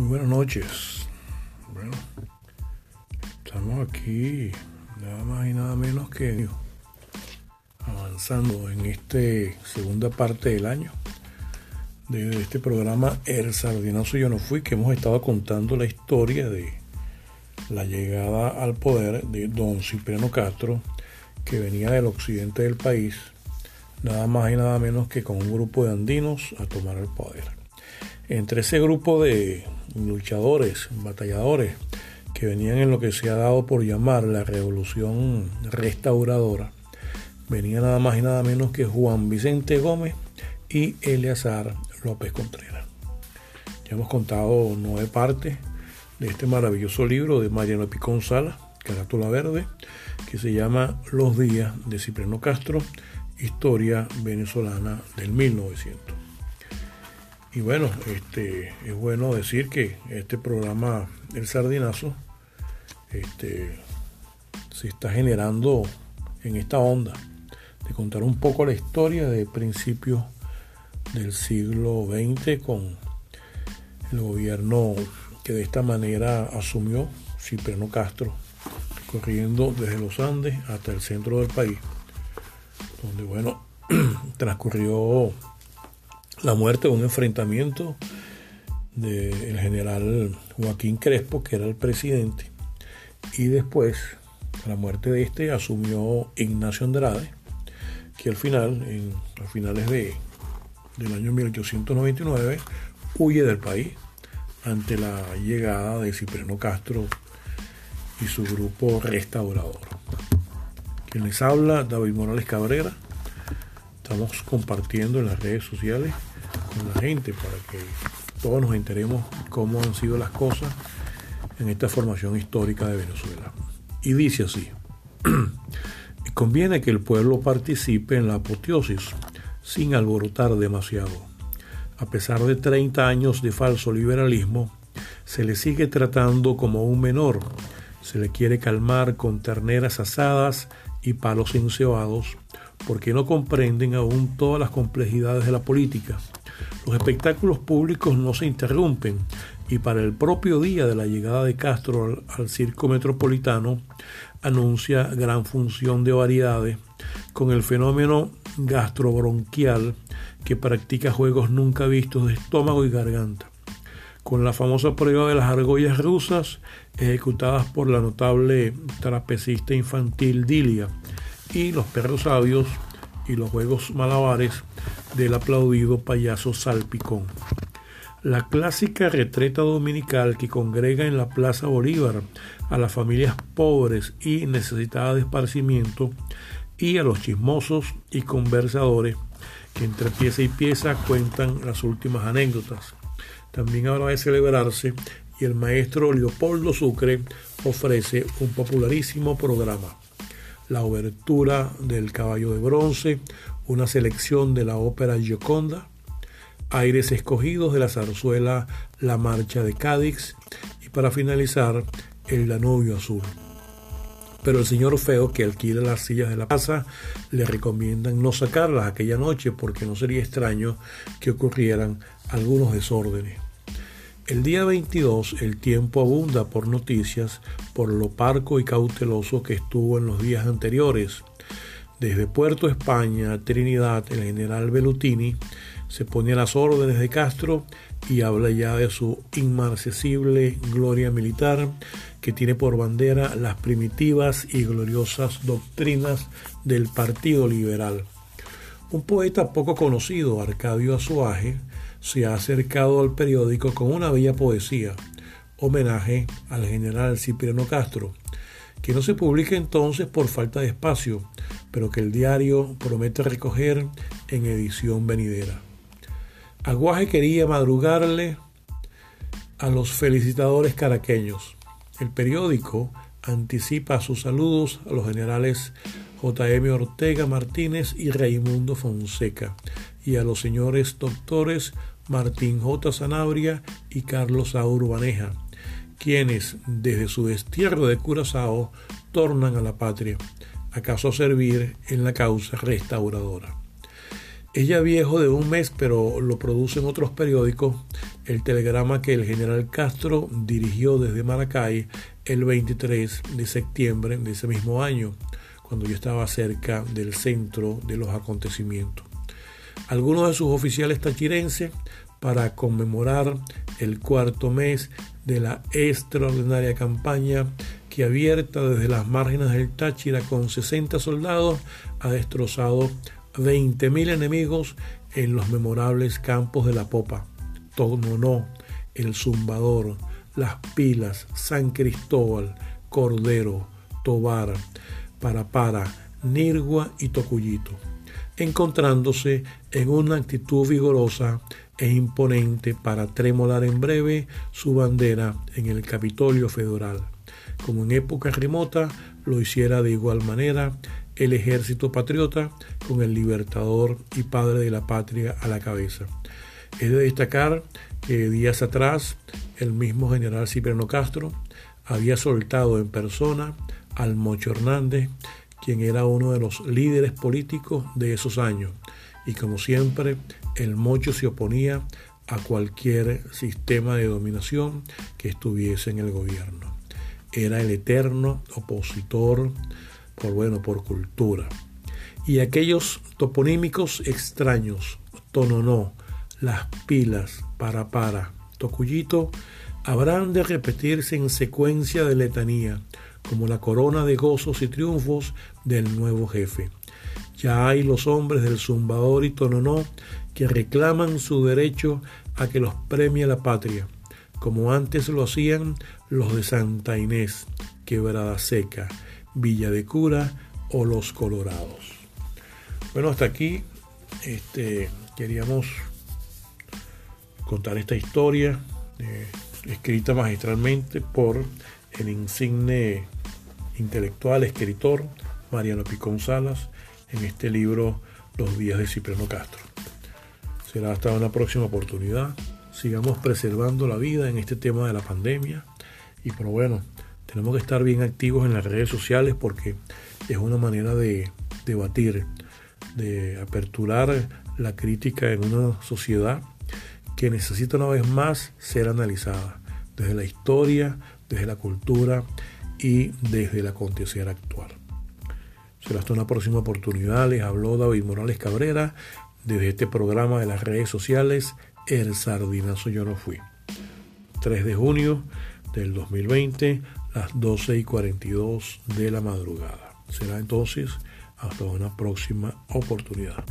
Muy buenas noches. Estamos aquí nada más y nada menos que avanzando en esta segunda parte del año de este programa El Sardinazo Yo No Fui, que hemos estado contando la historia de la llegada al poder de don Cipriano Castro, que venía del occidente del país, nada más y nada menos que con un grupo de andinos a tomar el poder. Entre ese grupo de luchadores, batalladores, que venían en lo que se ha dado por llamar la revolución restauradora, venía nada más y nada menos que Juan Vicente Gómez y Eleazar López Contreras. Ya hemos contado nueve partes de este maravilloso libro de Mariano Picón Sala, Carátula Verde, que se llama Los días de Cipriano Castro, historia venezolana del 1900. Y bueno, este, es bueno decir que este programa El Sardinazo este, se está generando en esta onda de contar un poco la historia de principios del siglo XX con el gobierno que de esta manera asumió Cipriano Castro, corriendo desde los Andes hasta el centro del país, donde bueno, transcurrió la muerte de un enfrentamiento del general Joaquín Crespo, que era el presidente, y después, la muerte de este, asumió Ignacio Andrade, que al final, en, a finales de, del año 1899, huye del país ante la llegada de Cipriano Castro y su grupo restaurador. Quien les habla, David Morales Cabrera. Estamos compartiendo en las redes sociales con la gente para que todos nos enteremos cómo han sido las cosas en esta formación histórica de Venezuela. Y dice así, conviene que el pueblo participe en la apoteosis sin alborotar demasiado. A pesar de 30 años de falso liberalismo, se le sigue tratando como un menor, se le quiere calmar con terneras asadas y palos encebados, porque no comprenden aún todas las complejidades de la política. Los espectáculos públicos no se interrumpen y para el propio día de la llegada de Castro al, circo metropolitano anuncia gran función de variedades con el fenómeno gastrobronquial que practica juegos nunca vistos de estómago y garganta, con la famosa prueba de las argollas rusas ejecutadas por la notable trapecista infantil Dilia y los perros sabios y los juegos malabares del aplaudido payaso Salpicón. La clásica retreta dominical que congrega en la Plaza Bolívar a las familias pobres y necesitadas de esparcimiento y a los chismosos y conversadores que entre pieza y pieza cuentan las últimas anécdotas. También habrá de celebrarse y el maestro Leopoldo Sucre ofrece un popularísimo programa. La obertura del Caballo de Bronce, una selección de la ópera Gioconda, aires escogidos de la zarzuela La Marcha de Cádiz y para finalizar el Danubio Azul. Pero el señor Feo, que alquila las sillas de la casa, le recomiendan no sacarlas aquella noche porque no sería extraño que ocurrieran algunos desórdenes. El día 22 el tiempo abunda por noticias por lo parco y cauteloso que estuvo en los días anteriores. Desde Puerto España, Trinidad, el general Bellutini se pone a las órdenes de Castro y habla ya de su inmarcesible gloria militar que tiene por bandera las primitivas y gloriosas doctrinas del Partido Liberal. Un poeta poco conocido, Arcadio Azuaje, se ha acercado al periódico con una bella poesía, homenaje al general Cipriano Castro, que no se publica entonces por falta de espacio, pero que el diario promete recoger en edición venidera. Aguaje quería madrugarle a los felicitadores caraqueños. El periódico anticipa sus saludos a los generales J.M. Ortega Martínez y Raimundo Fonseca y a los señores doctores Martín J. Sanabria y Carlos A. Urbaneja, quienes desde su destierro de Curazao tornan a la patria, acaso a servir en la causa restauradora. Es ya viejo de un mes, pero lo producen otros periódicos, el telegrama que el general Castro dirigió desde Maracay el 23 de septiembre de ese mismo año, cuando yo estaba cerca del centro de los acontecimientos. Algunos de sus oficiales tachirenses, para conmemorar el cuarto mes de la extraordinaria campaña que abierta desde las márgenes del Táchira con 60 soldados ha destrozado 20.000 enemigos en los memorables campos de la Popa, Tognonó, El Zumbador, Las Pilas, San Cristóbal, Cordero, Tobar, Parapara, Nirgua y Tocuyito, encontrándose en una actitud vigorosa e imponente para tremolar en breve su bandera en el Capitolio Federal, como en época remota lo hiciera de igual manera el ejército patriota con el libertador y padre de la patria a la cabeza. Es de destacar que días atrás el mismo general Cipriano Castro había soltado en persona al Mocho Hernández, quien era uno de los líderes políticos de esos años. Y como siempre, el Mocho se oponía a cualquier sistema de dominación que estuviese en el gobierno. Era el eterno opositor por bueno, por cultura. Y aquellos toponímicos extraños, Tononó, Las Pilas, Para Para, Tocuyito, habrán de repetirse en secuencia de letanía, como la corona de gozos y triunfos del nuevo jefe. Ya hay los hombres del Zumbador y Tononó que reclaman su derecho a que los premie la patria, como antes lo hacían los de Santa Inés, Quebrada Seca, Villa de Cura o Los Colorados. Bueno, hasta aquí este, queríamos contar esta historia eh, escrita magistralmente por el insigne intelectual, escritor Mariano Picón Salas en este libro Los días de Cipriano Castro. Será hasta una próxima oportunidad. Sigamos preservando la vida en este tema de la pandemia y por bueno, tenemos que estar bien activos en las redes sociales porque es una manera de debatir, de aperturar la crítica en una sociedad que necesita una vez más ser analizada desde la historia, desde la cultura y desde el acontecer actual. Será hasta una próxima oportunidad. Les habló David Morales Cabrera desde este programa de las redes sociales El Sardinazo Yo No Fui. 3 de junio del 2020 las 12 y 42 de la madrugada. Será entonces hasta una próxima oportunidad.